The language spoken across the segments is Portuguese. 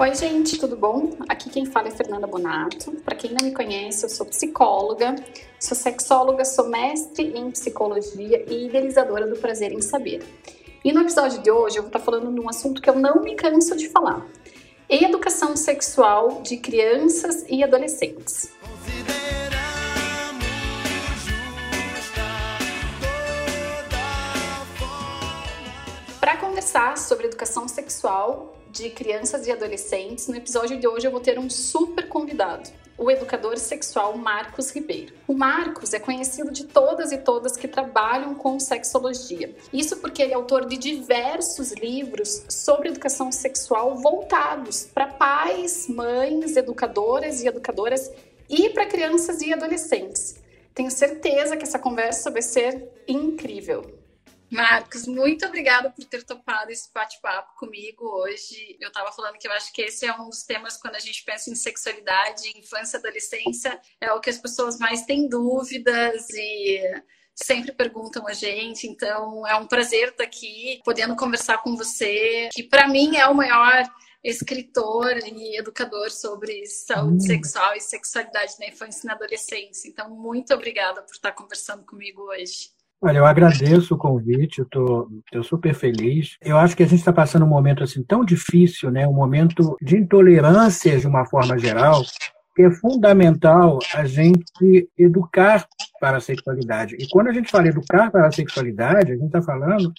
Oi, gente, tudo bom? Aqui quem fala é Fernanda Bonato. Para quem não me conhece, eu sou psicóloga, sou sexóloga, sou mestre em psicologia e idealizadora do Prazer em Saber. E no episódio de hoje eu vou estar falando de um assunto que eu não me canso de falar: educação sexual de crianças e adolescentes. Para conversar sobre educação sexual, de crianças e adolescentes, no episódio de hoje eu vou ter um super convidado, o educador sexual Marcos Ribeiro. O Marcos é conhecido de todas e todas que trabalham com sexologia. Isso porque ele é autor de diversos livros sobre educação sexual voltados para pais, mães, educadoras e educadoras e para crianças e adolescentes. Tenho certeza que essa conversa vai ser incrível. Marcos, muito obrigada por ter topado esse bate-papo comigo hoje. Eu estava falando que eu acho que esse é um dos temas quando a gente pensa em sexualidade, infância e adolescência, é o que as pessoas mais têm dúvidas e sempre perguntam a gente. Então, é um prazer estar aqui, podendo conversar com você, que para mim é o maior escritor e educador sobre saúde hum. sexual e sexualidade na infância e na adolescência. Então, muito obrigada por estar conversando comigo hoje. Olha, eu agradeço o convite, eu estou super feliz. Eu acho que a gente está passando um momento assim tão difícil, né? um momento de intolerância de uma forma geral, que é fundamental a gente educar para a sexualidade. E quando a gente fala educar para a sexualidade, a gente está falando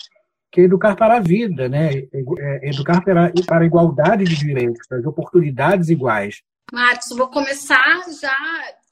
que é educar para a vida, né? É educar para, para a igualdade de direitos, para as oportunidades iguais. Marcos, vou começar já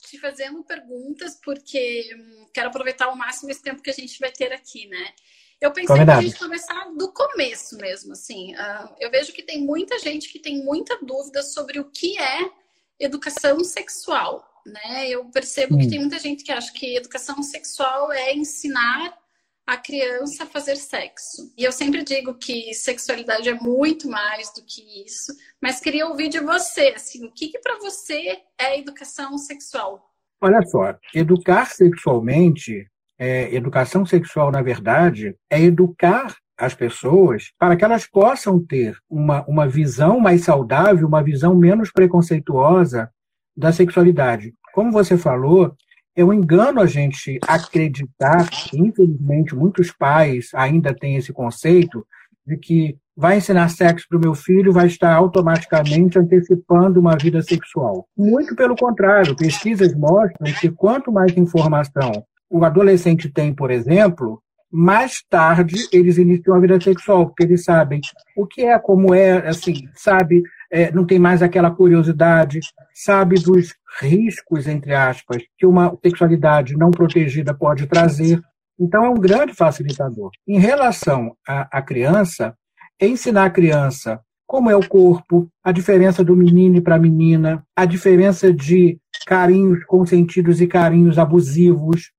te fazendo perguntas, porque hum, quero aproveitar ao máximo esse tempo que a gente vai ter aqui, né? Eu pensei Combinado. que a gente começar do começo mesmo, assim. Uh, eu vejo que tem muita gente que tem muita dúvida sobre o que é educação sexual, né? Eu percebo hum. que tem muita gente que acha que educação sexual é ensinar a criança fazer sexo. E eu sempre digo que sexualidade é muito mais do que isso, mas queria ouvir de você, assim, o que, que para você é educação sexual? Olha só, educar sexualmente, é, educação sexual, na verdade, é educar as pessoas para que elas possam ter uma, uma visão mais saudável, uma visão menos preconceituosa da sexualidade. Como você falou, um engano a gente acreditar, infelizmente, muitos pais ainda têm esse conceito de que vai ensinar sexo para o meu filho vai estar automaticamente antecipando uma vida sexual. Muito pelo contrário, pesquisas mostram que quanto mais informação o adolescente tem, por exemplo, mais tarde eles iniciam a vida sexual, porque eles sabem o que é, como é, assim, sabe é, não tem mais aquela curiosidade, sabe dos riscos, entre aspas, que uma sexualidade não protegida pode trazer. Então, é um grande facilitador. Em relação à, à criança, ensinar a criança como é o corpo, a diferença do menino para a menina, a diferença de carinhos consentidos e carinhos abusivos,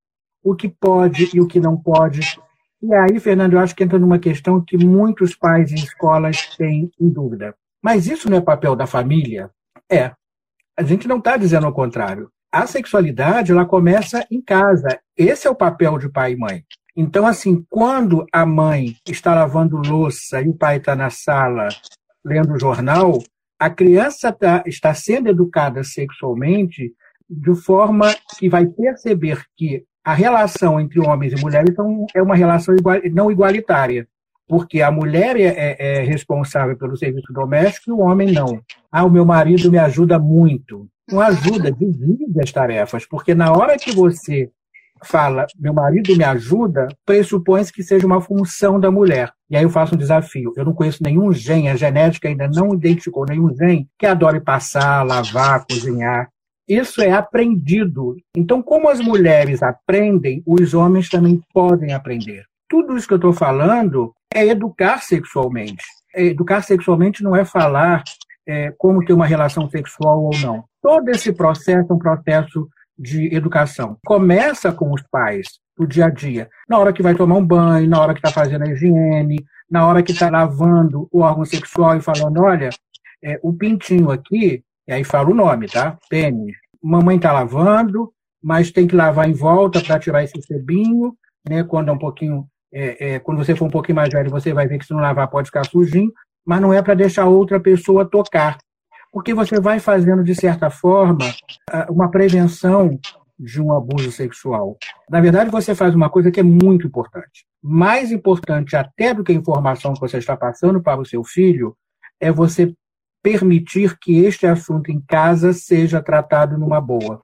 o que pode e o que não pode. E aí, Fernando, eu acho que entra numa questão que muitos pais em escolas têm em dúvida. Mas isso não é papel da família? É. A gente não está dizendo o contrário. A sexualidade ela começa em casa. Esse é o papel de pai e mãe. Então, assim, quando a mãe está lavando louça e o pai está na sala lendo o jornal, a criança tá, está sendo educada sexualmente de forma que vai perceber que a relação entre homens e mulheres então, é uma relação igual, não igualitária porque a mulher é, é, é, responsável pelo serviço doméstico e o homem não. Ah, o meu marido me ajuda muito. Não ajuda, divide as tarefas, porque na hora que você fala, meu marido me ajuda, pressupõe-se que seja uma função da mulher. E aí eu faço um desafio. Eu não conheço nenhum gene, a genética ainda não identificou nenhum gene que adore passar, lavar, cozinhar. Isso é aprendido. Então, como as mulheres aprendem, os homens também podem aprender. Tudo isso que eu estou falando é educar sexualmente. É, educar sexualmente não é falar é, como ter uma relação sexual ou não. Todo esse processo é um processo de educação. Começa com os pais, no dia a dia. Na hora que vai tomar um banho, na hora que está fazendo a higiene, na hora que está lavando o órgão sexual e falando, olha, é, o pintinho aqui, e aí fala o nome, tá? Pênis. Mamãe está lavando, mas tem que lavar em volta para tirar esse sebinho, né? Quando é um pouquinho é, é, quando você for um pouquinho mais velho, você vai ver que se não lavar pode ficar sujinho, mas não é para deixar outra pessoa tocar. porque você vai fazendo, de certa forma, uma prevenção de um abuso sexual. Na verdade, você faz uma coisa que é muito importante. Mais importante até do que a informação que você está passando para o seu filho é você permitir que este assunto em casa seja tratado numa boa.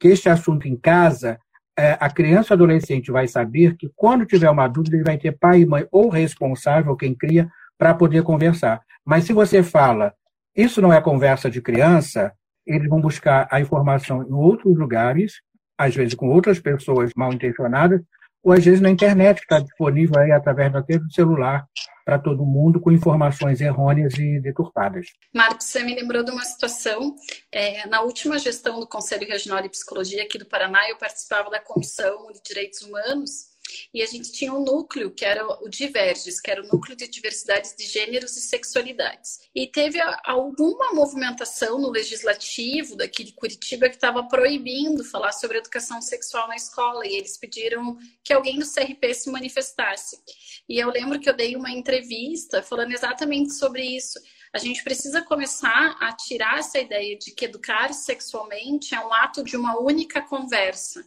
Que este assunto em casa, a criança adolescente vai saber que quando tiver uma dúvida, ele vai ter pai e mãe ou responsável, quem cria, para poder conversar. Mas se você fala, isso não é conversa de criança, eles vão buscar a informação em outros lugares, às vezes com outras pessoas mal intencionadas, ou às vezes na internet, que está disponível aí através até do celular para todo mundo, com informações errôneas e deturpadas. Marcos, você me lembrou de uma situação. É, na última gestão do Conselho Regional de Psicologia aqui do Paraná, eu participava da Comissão de Direitos Humanos e a gente tinha um núcleo que era o Diverges, que era o núcleo de diversidades de gêneros e sexualidades. E teve alguma movimentação no legislativo daqui de Curitiba que estava proibindo falar sobre educação sexual na escola, e eles pediram que alguém do CRP se manifestasse. E eu lembro que eu dei uma entrevista falando exatamente sobre isso. A gente precisa começar a tirar essa ideia de que educar sexualmente é um ato de uma única conversa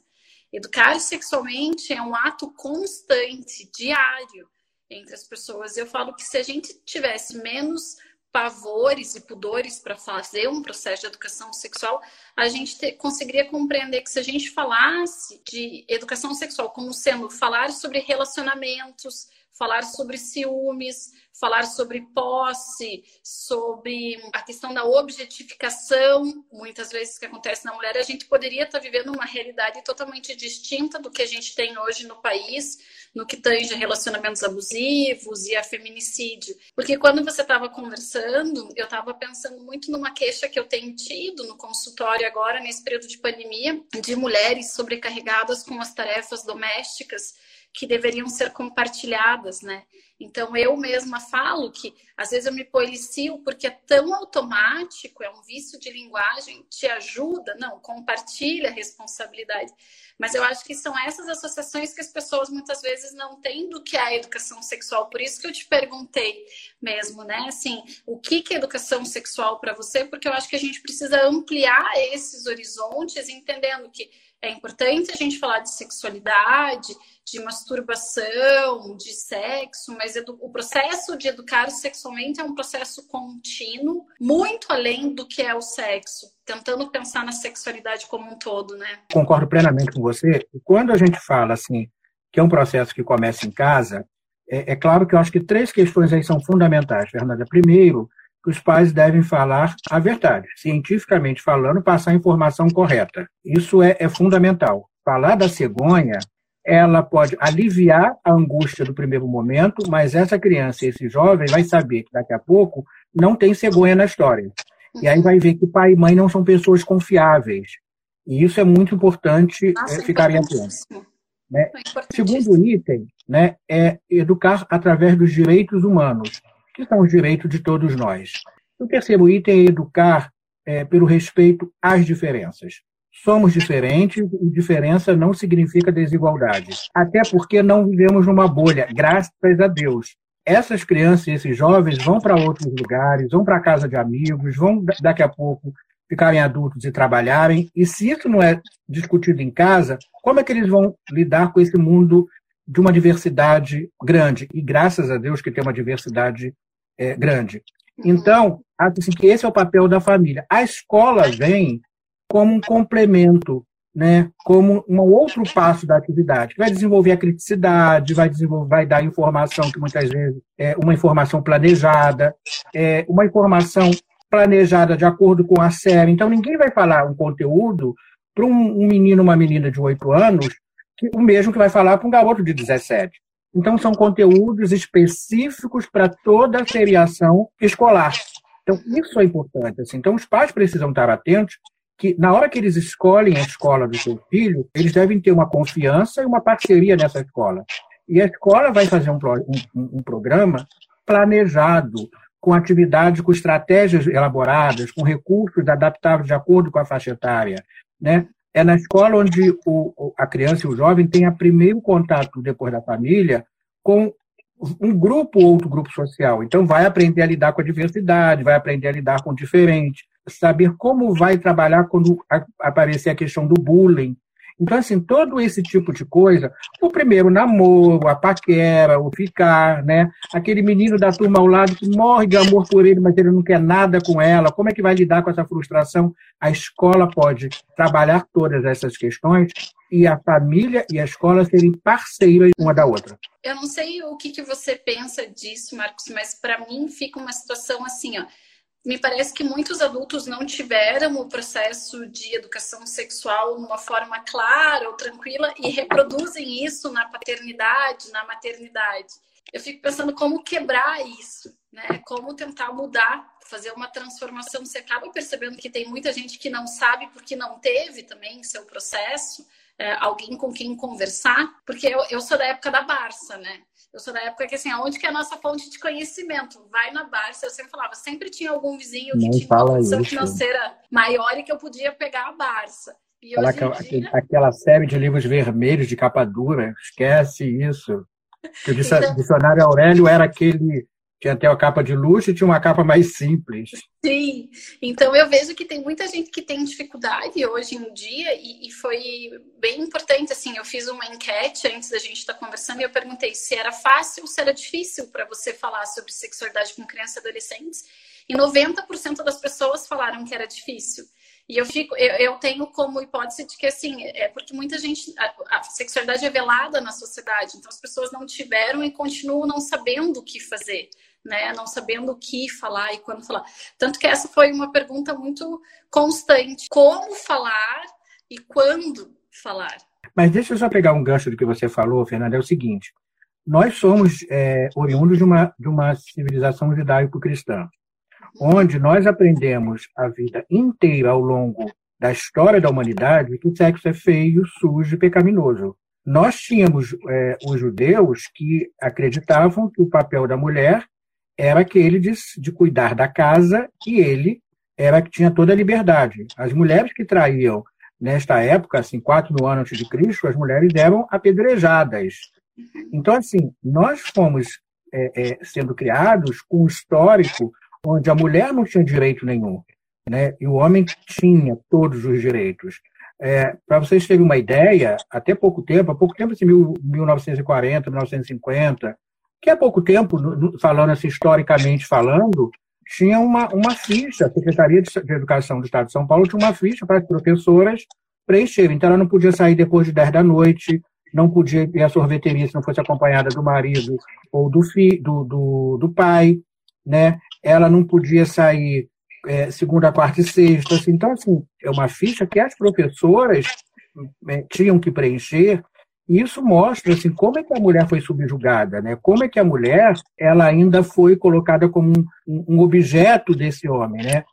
Educar sexualmente é um ato constante, diário entre as pessoas. Eu falo que se a gente tivesse menos pavores e pudores para fazer um processo de educação sexual, a gente te, conseguiria compreender que se a gente falasse de educação sexual como sendo falar sobre relacionamentos, falar sobre ciúmes, falar sobre posse, sobre a questão da objetificação, muitas vezes que acontece na mulher, a gente poderia estar vivendo uma realidade totalmente distinta do que a gente tem hoje no país, no que tange a relacionamentos abusivos e a feminicídio. Porque quando você estava conversando, eu estava pensando muito numa queixa que eu tenho tido no consultório agora, nesse período de pandemia, de mulheres sobrecarregadas com as tarefas domésticas que deveriam ser compartilhadas, né? Então eu mesma falo que às vezes eu me policio porque é tão automático, é um vício de linguagem, te ajuda, não, compartilha a responsabilidade. Mas eu acho que são essas associações que as pessoas muitas vezes não têm do que é a educação sexual. Por isso que eu te perguntei mesmo, né? Assim, o que é educação sexual para você? Porque eu acho que a gente precisa ampliar esses horizontes, entendendo que é importante a gente falar de sexualidade, de masturbação, de sexo, mas o processo de educar sexualmente é um processo contínuo, muito além do que é o sexo, tentando pensar na sexualidade como um todo, né? Concordo plenamente com você. Quando a gente fala assim que é um processo que começa em casa, é, é claro que eu acho que três questões aí são fundamentais, Fernanda. Primeiro, que os pais devem falar a verdade, cientificamente falando, passar a informação correta. Isso é, é fundamental. Falar da cegonha, ela pode aliviar a angústia do primeiro momento, mas essa criança, esse jovem, vai saber que daqui a pouco não tem cegonha na história. E aí vai ver que pai e mãe não são pessoas confiáveis. E isso é muito importante Nossa, é, ficarem atentos. Né? Segundo item né, é educar através dos direitos humanos que são os direitos de todos nós. O terceiro item é educar é, pelo respeito às diferenças. Somos diferentes e diferença não significa desigualdade. Até porque não vivemos numa bolha, graças a Deus. Essas crianças esses jovens vão para outros lugares, vão para casa de amigos, vão daqui a pouco ficarem adultos e trabalharem. E se isso não é discutido em casa, como é que eles vão lidar com esse mundo de uma diversidade grande? E graças a Deus que tem uma diversidade é, grande. Então, assim, que esse é o papel da família. A escola vem como um complemento, né, como um outro passo da atividade, vai desenvolver a criticidade, vai desenvolver, vai dar informação que muitas vezes é uma informação planejada, é uma informação planejada de acordo com a série. Então, ninguém vai falar um conteúdo para um, menino, uma menina de 8 anos, que, o mesmo que vai falar para um garoto de 17. Então, são conteúdos específicos para toda a seriação escolar. Então, isso é importante. Assim. Então, os pais precisam estar atentos que, na hora que eles escolhem a escola do seu filho, eles devem ter uma confiança e uma parceria nessa escola. E a escola vai fazer um, um, um programa planejado, com atividades, com estratégias elaboradas, com recursos adaptáveis de acordo com a faixa etária. Né? É na escola onde o, a criança e o jovem têm o primeiro contato, depois da família, com um grupo ou outro grupo social. Então, vai aprender a lidar com a diversidade, vai aprender a lidar com o diferente, saber como vai trabalhar quando aparecer a questão do bullying. Então, assim, todo esse tipo de coisa, o primeiro namoro, a paquera, o ficar, né? Aquele menino da turma ao lado que morre de amor por ele, mas ele não quer nada com ela, como é que vai lidar com essa frustração? A escola pode trabalhar todas essas questões e a família e a escola serem parceiras uma da outra. Eu não sei o que, que você pensa disso, Marcos, mas para mim fica uma situação assim, ó me parece que muitos adultos não tiveram o processo de educação sexual de uma forma clara ou tranquila e reproduzem isso na paternidade, na maternidade. Eu fico pensando como quebrar isso, né? Como tentar mudar, fazer uma transformação. Você acaba percebendo que tem muita gente que não sabe porque não teve também seu processo, é, alguém com quem conversar, porque eu, eu sou da época da Barça, né? Eu sou da época que, assim, aonde que é a nossa fonte de conhecimento? Vai na Barça. Eu sempre falava, sempre tinha algum vizinho que Não tinha uma condição financeira maior e que eu podia pegar a Barça. E aquela, dia... aquela série de livros vermelhos de capa dura, esquece isso. o então dicionário Aurélio era aquele tinha até a capa de luxo e tinha uma capa mais simples. Sim, então eu vejo que tem muita gente que tem dificuldade hoje em dia e, e foi bem importante, assim, eu fiz uma enquete antes da gente estar conversando e eu perguntei se era fácil ou se era difícil para você falar sobre sexualidade com crianças e adolescentes e 90% das pessoas falaram que era difícil. E eu fico, eu, eu, tenho como hipótese de que assim, é porque muita gente a, a, sexualidade é velada na sociedade, então as pessoas não tiveram e continuam não sabendo o que fazer né? Não sabendo o que falar e quando falar. Tanto que essa foi uma pergunta muito constante: como falar e quando falar? Mas deixa eu só pegar um gancho do que você falou, Fernanda. É o seguinte: nós somos é, oriundos de uma, de uma civilização judaico-cristã, onde nós aprendemos a vida inteira ao longo da história da humanidade que o sexo é feio, sujo e pecaminoso. Nós tínhamos é, os judeus que acreditavam que o papel da mulher era aquele de, de cuidar da casa e ele era que tinha toda a liberdade. As mulheres que traíam nesta época, assim, quatro mil anos antes de Cristo, as mulheres eram apedrejadas. Então, assim, nós fomos é, é, sendo criados com um histórico onde a mulher não tinha direito nenhum, né? E o homem tinha todos os direitos. É, Para vocês terem uma ideia, até pouco tempo, há pouco tempo, assim, 1940, 1950, que há pouco tempo, falando assim, historicamente falando, tinha uma, uma ficha, a Secretaria de Educação do Estado de São Paulo tinha uma ficha para as professoras preencherem. Então, ela não podia sair depois de 10 da noite, não podia ir à sorveteria se não fosse acompanhada do marido ou do, fi, do, do, do pai, né? Ela não podia sair é, segunda, quarta e sexta. Assim. Então, assim, é uma ficha que as professoras é, tinham que preencher isso mostra assim, como é que a mulher foi subjugada, né? como é que a mulher ela ainda foi colocada como um, um objeto desse homem. Né?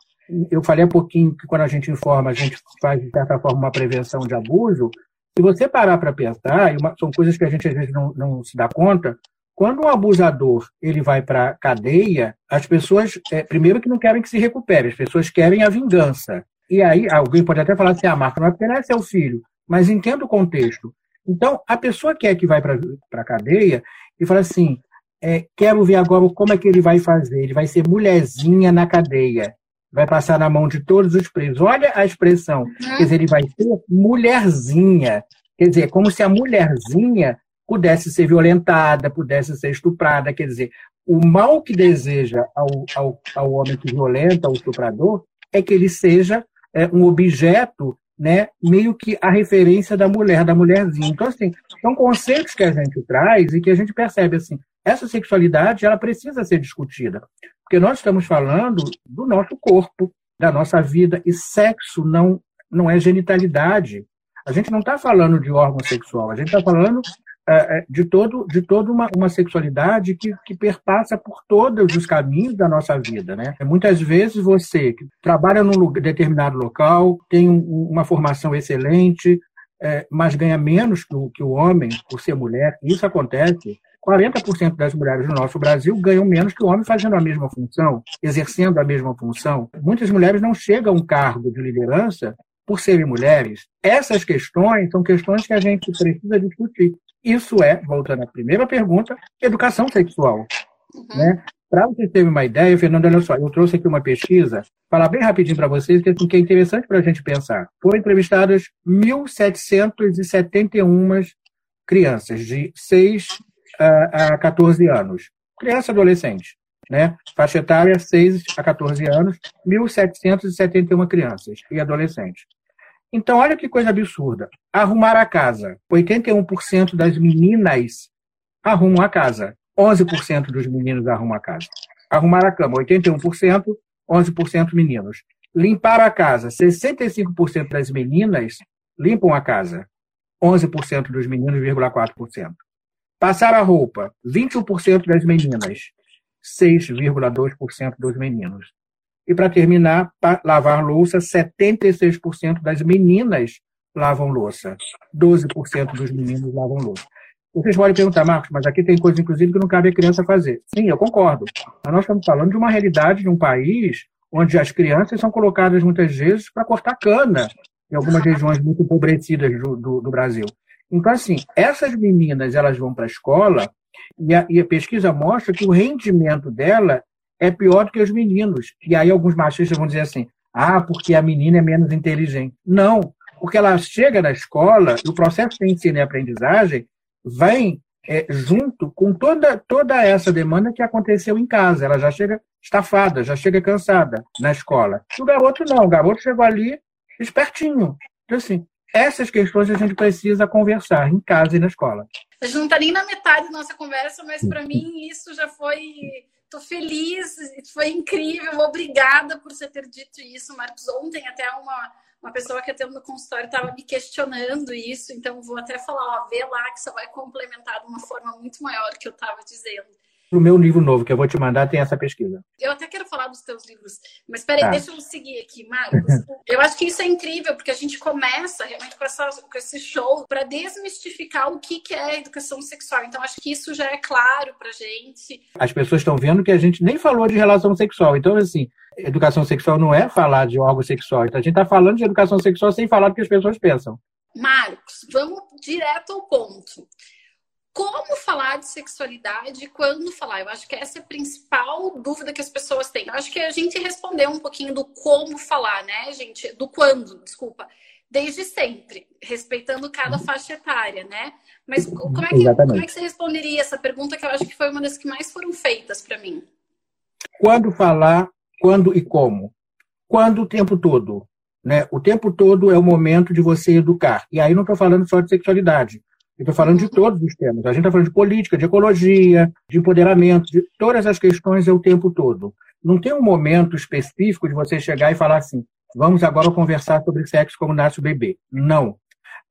Eu falei há pouquinho que quando a gente informa, a gente faz, de certa forma, uma prevenção de abuso. Se você parar para pensar, e uma, são coisas que a gente às vezes não, não se dá conta, quando um abusador ele vai para a cadeia, as pessoas, é, primeiro que não querem que se recupere, as pessoas querem a vingança. E aí, alguém pode até falar assim, ah, não é porque não é seu filho, mas entenda o contexto. Então, a pessoa que é que vai para a cadeia e fala assim: é, quero ver agora como é que ele vai fazer. Ele vai ser mulherzinha na cadeia. Vai passar na mão de todos os presos. Olha a expressão. Uhum. Quer dizer, ele vai ser mulherzinha. Quer dizer, como se a mulherzinha pudesse ser violentada, pudesse ser estuprada. Quer dizer, o mal que deseja ao, ao, ao homem que violenta, ao estuprador, é que ele seja é, um objeto né, meio que a referência da mulher, da mulherzinha. Então, assim, são conceitos que a gente traz e que a gente percebe, assim, essa sexualidade, ela precisa ser discutida. Porque nós estamos falando do nosso corpo, da nossa vida, e sexo não, não é genitalidade. A gente não está falando de órgão sexual, a gente está falando de, todo, de toda uma, uma sexualidade que, que perpassa por todos os caminhos da nossa vida. Né? Muitas vezes você trabalha num determinado local, tem um, uma formação excelente, é, mas ganha menos que o, que o homem por ser mulher. Isso acontece 40% das mulheres no nosso Brasil ganham menos que o homem fazendo a mesma função, exercendo a mesma função. Muitas mulheres não chegam a um cargo de liderança por serem mulheres. Essas questões são questões que a gente precisa discutir. Isso é, voltando à primeira pergunta, educação sexual. Uhum. Né? Para vocês terem uma ideia, Fernando, olha só, eu trouxe aqui uma pesquisa, falar bem rapidinho para vocês, que, assim, que é interessante para a gente pensar. Foram entrevistadas 1.771 crianças de 6 a, a 14 anos. Criança adolescente, né? Faixa etária 6 a 14 anos, 1.771 crianças e adolescentes. Então, olha que coisa absurda. Arrumar a casa. 81% das meninas arrumam a casa. 11% dos meninos arrumam a casa. Arrumar a cama, 81%, 11% meninos. Limpar a casa, 65% das meninas limpam a casa. 11% dos meninos, 4%. Passar a roupa, 21% das meninas, 6,2% dos meninos. E para terminar, lavar louça, 76% das meninas lavam louça, 12% dos meninos lavam louça. Vocês podem perguntar, Marcos, mas aqui tem coisa, inclusive, que não cabe a criança fazer. Sim, eu concordo. Mas nós estamos falando de uma realidade de um país onde as crianças são colocadas muitas vezes para cortar cana, em algumas regiões muito empobrecidas do, do, do Brasil. Então, assim, essas meninas elas vão para a escola e a pesquisa mostra que o rendimento dela é pior do que os meninos. E aí alguns machistas vão dizer assim: ah, porque a menina é menos inteligente. Não, porque ela chega na escola e o processo de ensino e aprendizagem vem é, junto com toda, toda essa demanda que aconteceu em casa. Ela já chega estafada, já chega cansada na escola. O garoto não, o garoto chegou ali espertinho. Então, assim, essas questões a gente precisa conversar em casa e na escola. A gente não está nem na metade da nossa conversa, mas para mim isso já foi. Estou feliz, foi incrível. Obrigada por você ter dito isso, Marcos. Ontem até uma uma pessoa que atendo no consultório estava me questionando isso, então vou até falar, ó, vê lá que você vai complementar de uma forma muito maior que eu estava dizendo. O meu livro novo que eu vou te mandar tem essa pesquisa. Eu até quero falar dos teus livros, mas peraí, tá. deixa eu seguir aqui, Marcos. eu acho que isso é incrível, porque a gente começa realmente com, essa, com esse show para desmistificar o que, que é educação sexual. Então, acho que isso já é claro pra gente. As pessoas estão vendo que a gente nem falou de relação sexual. Então, assim, educação sexual não é falar de algo sexual. Então, a gente está falando de educação sexual sem falar do que as pessoas pensam. Marcos, vamos direto ao ponto como falar de sexualidade quando falar? Eu acho que essa é a principal dúvida que as pessoas têm. Eu acho que a gente respondeu um pouquinho do como falar, né, gente? Do quando, desculpa. Desde sempre, respeitando cada uhum. faixa etária, né? Mas como é, que, como é que você responderia essa pergunta que eu acho que foi uma das que mais foram feitas para mim? Quando falar, quando e como? Quando o tempo todo. Né? O tempo todo é o momento de você educar. E aí não estou falando só de sexualidade. Eu estou falando de todos os temas. A gente está falando de política, de ecologia, de empoderamento, de todas as questões é o tempo todo. Não tem um momento específico de você chegar e falar assim: vamos agora conversar sobre sexo como nasce o bebê. Não.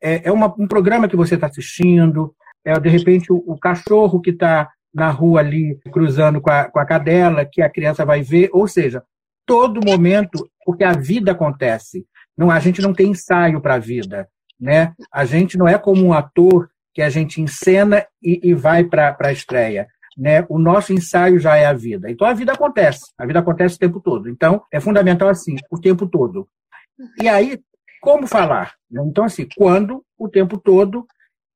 É, é uma, um programa que você está assistindo, é de repente o, o cachorro que está na rua ali cruzando com a, com a cadela, que a criança vai ver, ou seja, todo momento, porque a vida acontece. Não, a gente não tem ensaio para a vida. Né? A gente não é como um ator que a gente encena e, e vai para a estreia. Né? O nosso ensaio já é a vida. Então a vida acontece, a vida acontece o tempo todo. Então é fundamental assim, o tempo todo. E aí, como falar? Então, assim, quando, o tempo todo,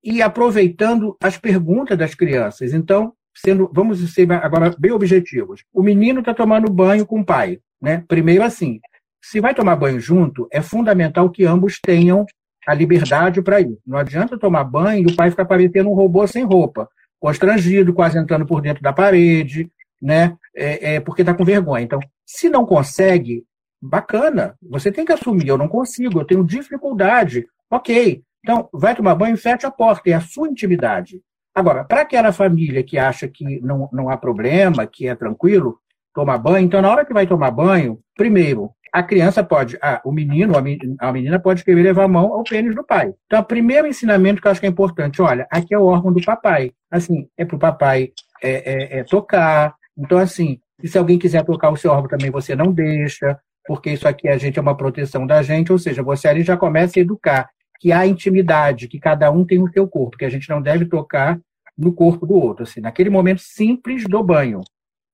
e aproveitando as perguntas das crianças. Então, sendo, vamos ser agora bem objetivos. O menino está tomando banho com o pai. Né? Primeiro, assim, se vai tomar banho junto, é fundamental que ambos tenham a liberdade para ir. Não adianta tomar banho e o pai ficar parecendo um robô sem roupa, constrangido, quase entrando por dentro da parede, né? É, é porque está com vergonha. Então, se não consegue, bacana, você tem que assumir. Eu não consigo, eu tenho dificuldade. Ok. Então, vai tomar banho, fecha a porta, é a sua intimidade. Agora, para aquela família que acha que não, não há problema, que é tranquilo, tomar banho, então na hora que vai tomar banho, primeiro, a criança pode, ah, o menino, a menina pode querer levar a mão ao pênis do pai. Então, o primeiro ensinamento que eu acho que é importante, olha, aqui é o órgão do papai. Assim, é para o papai é, é, é tocar. Então, assim, se alguém quiser tocar o seu órgão também, você não deixa, porque isso aqui a gente é uma proteção da gente, ou seja, você ali já começa a educar que há intimidade, que cada um tem o seu corpo, que a gente não deve tocar no corpo do outro, assim, naquele momento simples do banho.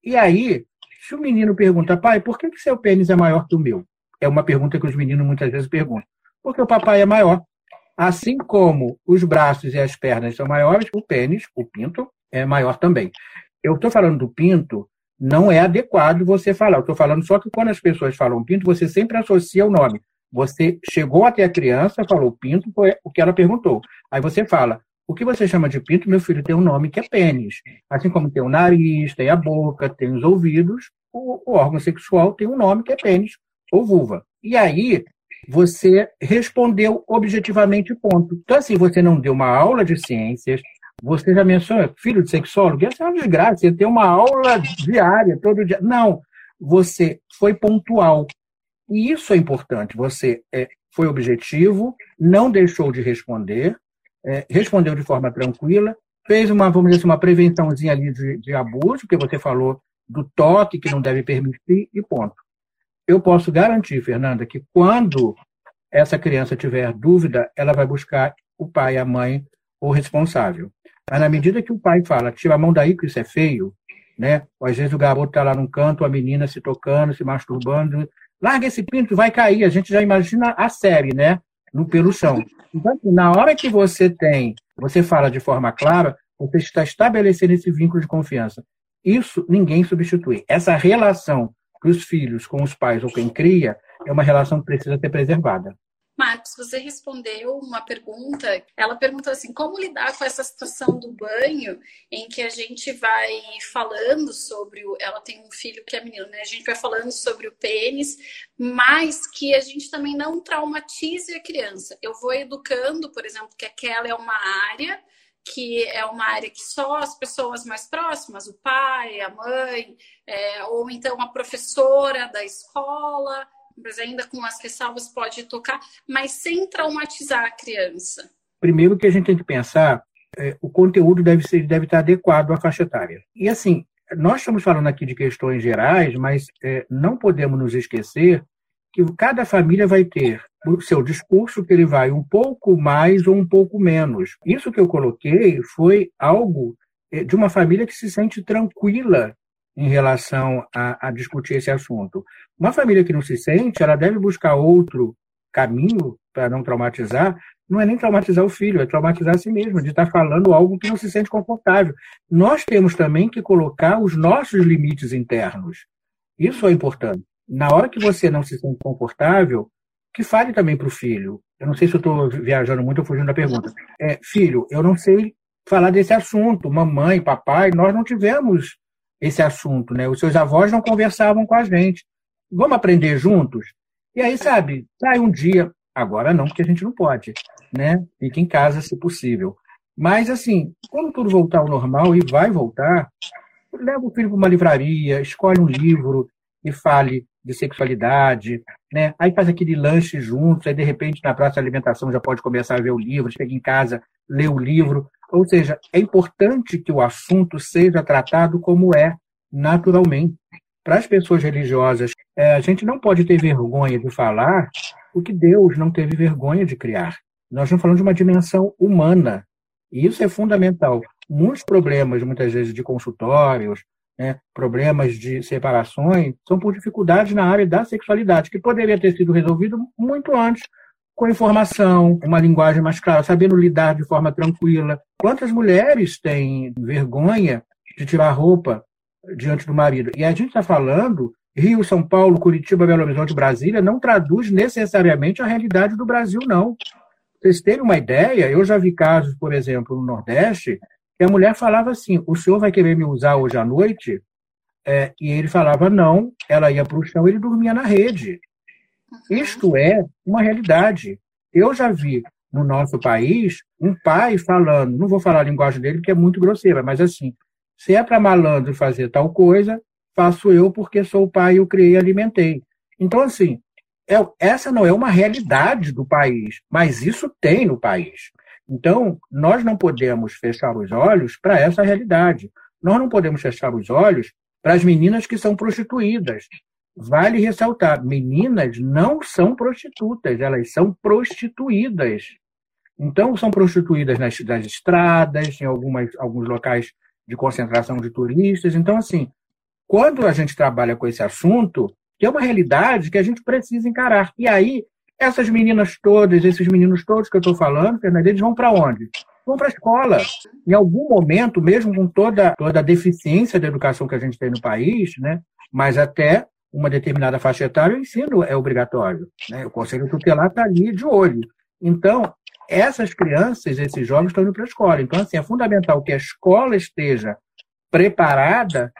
E aí, se o menino pergunta, pai, por que, que seu pênis é maior que o meu? É uma pergunta que os meninos muitas vezes perguntam. Porque o papai é maior. Assim como os braços e as pernas são maiores, o pênis, o pinto, é maior também. Eu estou falando do pinto, não é adequado você falar. Eu estou falando só que quando as pessoas falam pinto, você sempre associa o nome. Você chegou até a criança, falou pinto, foi o que ela perguntou. Aí você fala, o que você chama de pinto, meu filho, tem um nome que é pênis. Assim como tem o nariz, tem a boca, tem os ouvidos, o, o órgão sexual tem um nome que é pênis ou vulva. E aí, você respondeu objetivamente ponto. Então, assim, você não deu uma aula de ciências, você já mencionou, filho de sexólogo, essa é uma desgraça, você tem uma aula diária, todo dia. Não, você foi pontual. E isso é importante. Você é, foi objetivo, não deixou de responder, é, respondeu de forma tranquila, fez uma, vamos dizer assim, uma prevençãozinha ali de, de abuso, que você falou do toque que não deve permitir, e ponto. Eu posso garantir, Fernanda, que quando essa criança tiver dúvida, ela vai buscar o pai, a mãe, o responsável. Mas na medida que o pai fala, tira a mão daí que isso é feio, né? Ou às vezes o garoto está lá num canto, a menina se tocando, se masturbando, larga esse pinto, vai cair. A gente já imagina a série, né? No pelo chão. Então, assim, na hora que você tem, você fala de forma clara, você está estabelecendo esse vínculo de confiança. Isso ninguém substitui. Essa relação dos filhos com os pais ou quem cria é uma relação que precisa ser preservada. Marcos, você respondeu uma pergunta. Ela perguntou assim: como lidar com essa situação do banho em que a gente vai falando sobre o. Ela tem um filho que é menino, né? A gente vai falando sobre o pênis, mas que a gente também não traumatize a criança. Eu vou educando, por exemplo, que aquela é uma área que é uma área que só as pessoas mais próximas, o pai, a mãe, é, ou então a professora da escola, mas ainda com as ressalvas pode tocar, mas sem traumatizar a criança. Primeiro que a gente tem que pensar, é, o conteúdo deve, ser, deve estar adequado à faixa etária. E assim, nós estamos falando aqui de questões gerais, mas é, não podemos nos esquecer que cada família vai ter o seu discurso que ele vai um pouco mais ou um pouco menos. Isso que eu coloquei foi algo é, de uma família que se sente tranquila em relação a, a, discutir esse assunto. Uma família que não se sente, ela deve buscar outro caminho para não traumatizar. Não é nem traumatizar o filho, é traumatizar a si mesmo, de estar falando algo que não se sente confortável. Nós temos também que colocar os nossos limites internos. Isso é importante. Na hora que você não se sente confortável, que fale também para o filho. Eu não sei se eu estou viajando muito ou fugindo da pergunta. É, filho, eu não sei falar desse assunto. Mamãe, papai, nós não tivemos esse assunto, né? Os seus avós não conversavam com a gente. Vamos aprender juntos? E aí, sabe, sai um dia, agora não, porque a gente não pode, né? Fica em casa se possível. Mas, assim, quando tudo voltar ao normal, e vai voltar, leva o filho para uma livraria, escolhe um livro e fale de sexualidade, né? Aí faz aquele lanche juntos, aí de repente na praça de alimentação já pode começar a ver o livro, chega em casa, lê o livro. Ou seja, é importante que o assunto seja tratado como é, naturalmente. Para as pessoas religiosas, é, a gente não pode ter vergonha de falar o que Deus não teve vergonha de criar. Nós estamos falando de uma dimensão humana. E isso é fundamental. Muitos problemas, muitas vezes, de consultórios, né, problemas de separações, são por dificuldades na área da sexualidade, que poderia ter sido resolvido muito antes, com informação, uma linguagem mais clara, sabendo lidar de forma tranquila. Quantas mulheres têm vergonha de tirar roupa diante do marido? E a gente está falando Rio, São Paulo, Curitiba, Belo Horizonte, Brasília, não traduz necessariamente a realidade do Brasil, não. Vocês terem uma ideia, eu já vi casos, por exemplo, no Nordeste, que a mulher falava assim: o senhor vai querer me usar hoje à noite? É, e ele falava não, ela ia para o chão, ele dormia na rede. Uhum. Isto é uma realidade. Eu já vi no nosso país um pai falando, não vou falar a linguagem dele porque é muito grosseira, mas assim, se é para malandro fazer tal coisa, faço eu porque sou o pai, eu criei e alimentei. Então, assim, é, essa não é uma realidade do país, mas isso tem no país. Então, nós não podemos fechar os olhos para essa realidade. Nós não podemos fechar os olhos para as meninas que são prostituídas. Vale ressaltar, meninas não são prostitutas, elas são prostituídas. Então, são prostituídas nas, nas estradas, em algumas, alguns locais de concentração de turistas. Então, assim, quando a gente trabalha com esse assunto, que é uma realidade que a gente precisa encarar. E aí, Essas meninas todas, esses meninos todos que eu estou falando, eles vão para onde? Vão para a escola. Em algum momento, mesmo com toda, toda a deficiência da educação que a gente tem no país, né? mas até uma determinada faixa etária, o ensino é obrigatório. Né? O Conselho Tutelar está ali de olho. Então, essas crianças, esses jovens estão indo para a escola. Então, assim, é fundamental que a escola esteja preparada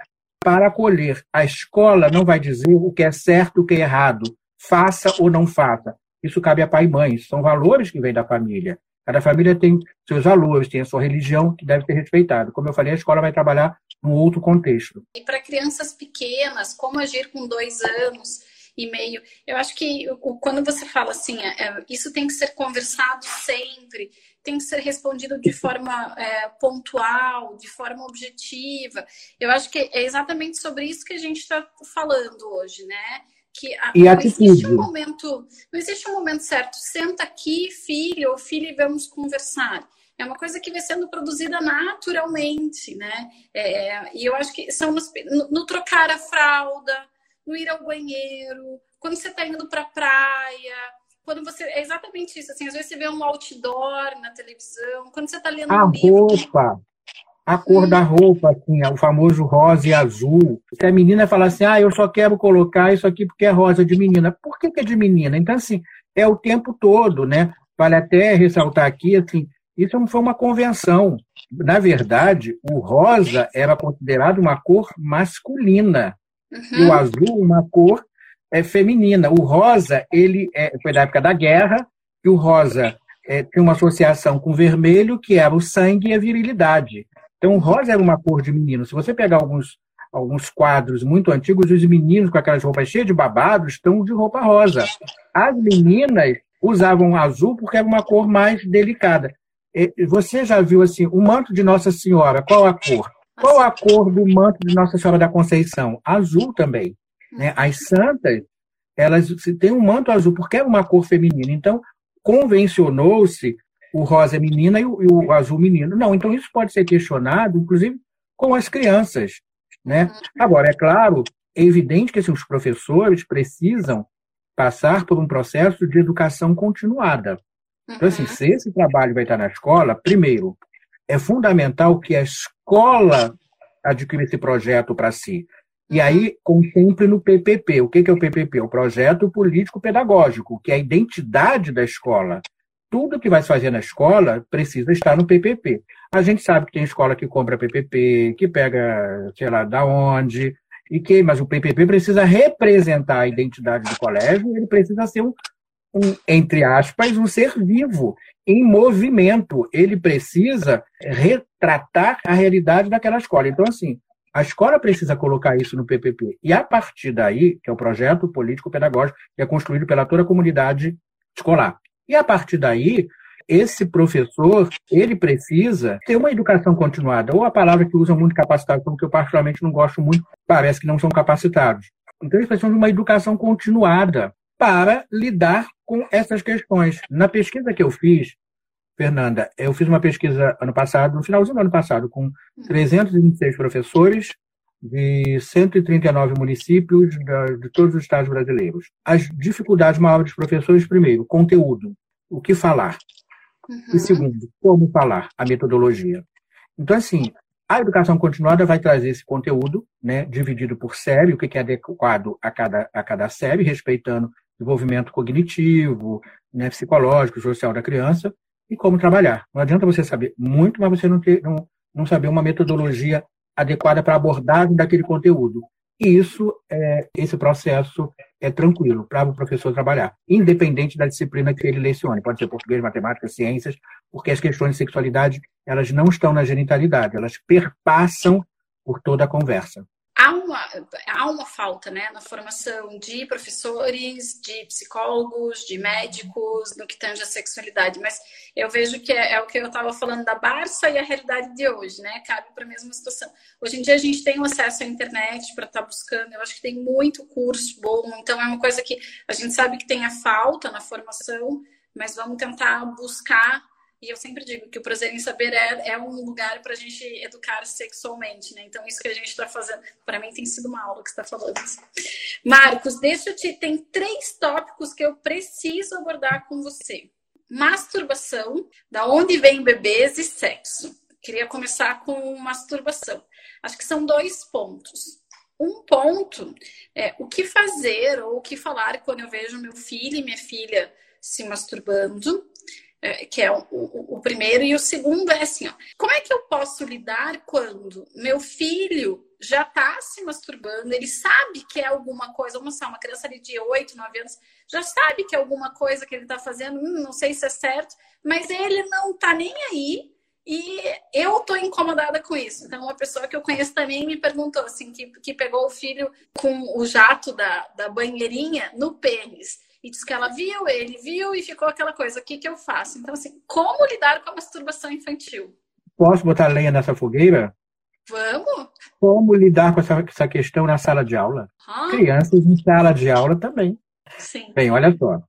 para acolher. A escola não vai dizer o que é certo o que é errado, faça ou não faça. Isso cabe a pai e mãe, são valores que vêm da família. Cada família tem seus valores, tem a sua religião que deve ser respeitada. Como eu falei, a escola vai trabalhar num outro contexto. E para crianças pequenas, como agir com dois anos e meio? Eu acho que quando você fala assim, é, é, isso tem que ser conversado sempre, tem que ser respondido de forma é, pontual, de forma objetiva. Eu acho que é exatamente sobre isso que a gente está falando hoje, né? que a, e não atitude. existe um momento, não existe um momento certo. Senta aqui, filho ou filha, e vamos conversar. É uma coisa que vai sendo produzida naturalmente, né? É, e eu acho que são nos, no, no, trocar a fralda, no ir ao banheiro, quando você está indo para a praia, quando você é exatamente isso. Assim, às vezes você vê um outdoor na televisão, quando você está lendo a um livro. Roupa a cor da roupa, assim, o famoso rosa e azul. Se a menina fala assim, ah, eu só quero colocar isso aqui porque é rosa de menina. Por que, que é de menina? Então, assim, é o tempo todo, né? Vale até ressaltar aqui, assim, isso foi uma convenção. Na verdade, o rosa era considerado uma cor masculina uhum. e o azul uma cor é, feminina. O rosa, ele é, foi da época da guerra, e o rosa é, tem uma associação com o vermelho, que era o sangue e a virilidade. Então, rosa era uma cor de menino. Se você pegar alguns, alguns quadros muito antigos, os meninos com aquelas roupas cheias de babados estão de roupa rosa. As meninas usavam azul porque era uma cor mais delicada. Você já viu assim, o manto de Nossa Senhora, qual a cor? Qual a cor do manto de Nossa Senhora da Conceição? Azul também. Né? As santas, elas têm um manto azul porque é uma cor feminina. Então, convencionou-se o rosa menina e o, e o, azul menino. Não, então isso pode ser questionado, inclusive, com as crianças. Né? Uhum. Agora, é claro, é evidente que assim, os professores precisam passar por um processo de educação continuada. Então, assim, uhum. se esse trabalho vai estar na escola, primeiro, é fundamental que a escola adquira esse projeto para si. E uhum. aí, contemple no PPP. O que é o PPP? O Projeto Político Pedagógico, que é a identidade da escola tudo que vai se fazer na escola precisa estar no PPP. A gente sabe que tem escola que compra PPP, que pega, sei lá, da onde, e que, mas o PPP precisa representar a identidade do colégio, ele precisa ser um, um, entre aspas, um ser vivo, em movimento. Ele precisa retratar a realidade daquela escola. Então, assim, a escola precisa colocar isso no PPP. E a partir daí, que é o projeto político-pedagógico, que é construído pela toda a comunidade escolar. E a partir daí, esse professor, ele precisa ter uma educação continuada, ou a palavra que usam muito capacitado, como que eu particularmente não gosto muito, parece que não são capacitados. Então, eles precisam de uma educação continuada para lidar com essas questões. Na pesquisa que eu fiz, Fernanda, eu fiz uma pesquisa ano passado, no finalzinho do ano passado, com 326 professores de 139 municípios de todos os estados brasileiros. As dificuldades maiores dos professores, primeiro, conteúdo o que falar. Uhum. E segundo, como falar, a metodologia. Então, assim, a educação continuada vai trazer esse conteúdo, né, dividido por série, o que é adequado a cada, a cada série, respeitando desenvolvimento cognitivo, né, psicológico, social da criança, e como trabalhar. Não adianta você saber muito, mas você não, ter, não, não saber uma metodologia adequada para abordagem daquele conteúdo. E isso, é, esse processo é tranquilo para o professor trabalhar, independente da disciplina que ele lecione. Pode ser português, matemática, ciências, porque as questões de sexualidade elas não estão na genitalidade, elas perpassam por toda a conversa há uma, falta né, na formação de professores, de psicólogos, de médicos, no que tange a sexualidade, mas eu vejo que é, é o que eu estava falando da Barça e a realidade de hoje, né? Cabe para a mesma situação. Hoje em dia a gente tem acesso à internet para estar tá buscando, eu acho que tem muito curso bom, então é uma coisa que a gente sabe que tem a falta na formação, mas vamos tentar buscar E eu sempre digo que o Prazer em Saber é, é um lugar para a gente educar sexualmente, né? Então, isso que a gente está fazendo, para mim tem sido uma aula que está falando. Marcos, deixa eu te. Tem três tópicos que eu preciso abordar com você: masturbação, da onde vem bebês e sexo. Queria começar com masturbação. Acho que são dois pontos um ponto é o que fazer ou o que falar quando eu vejo meu filho e minha filha se masturbando, que é o, o, o, primeiro, e o segundo é assim: ó, como é que eu posso lidar quando meu filho já está se masturbando, ele sabe que é alguma coisa, vamos lá, uma criança ali de 8, 9 anos, já sabe que é alguma coisa que ele está fazendo, hum, não sei se é certo, mas ele não está nem aí e eu tô incomodada com isso. Então, uma pessoa que eu conheço também me perguntou assim, que, que pegou o filho com o jato da, da banheirinha no pênis. E disse que ela viu, ele viu e ficou aquela coisa, o que, que eu faço? Então, assim, como lidar com a masturbação infantil? Posso botar lenha nessa fogueira? Vamos! Como lidar com essa, essa questão na sala de aula? Ah. Crianças em sala de aula também. Sim. Bem, olha só.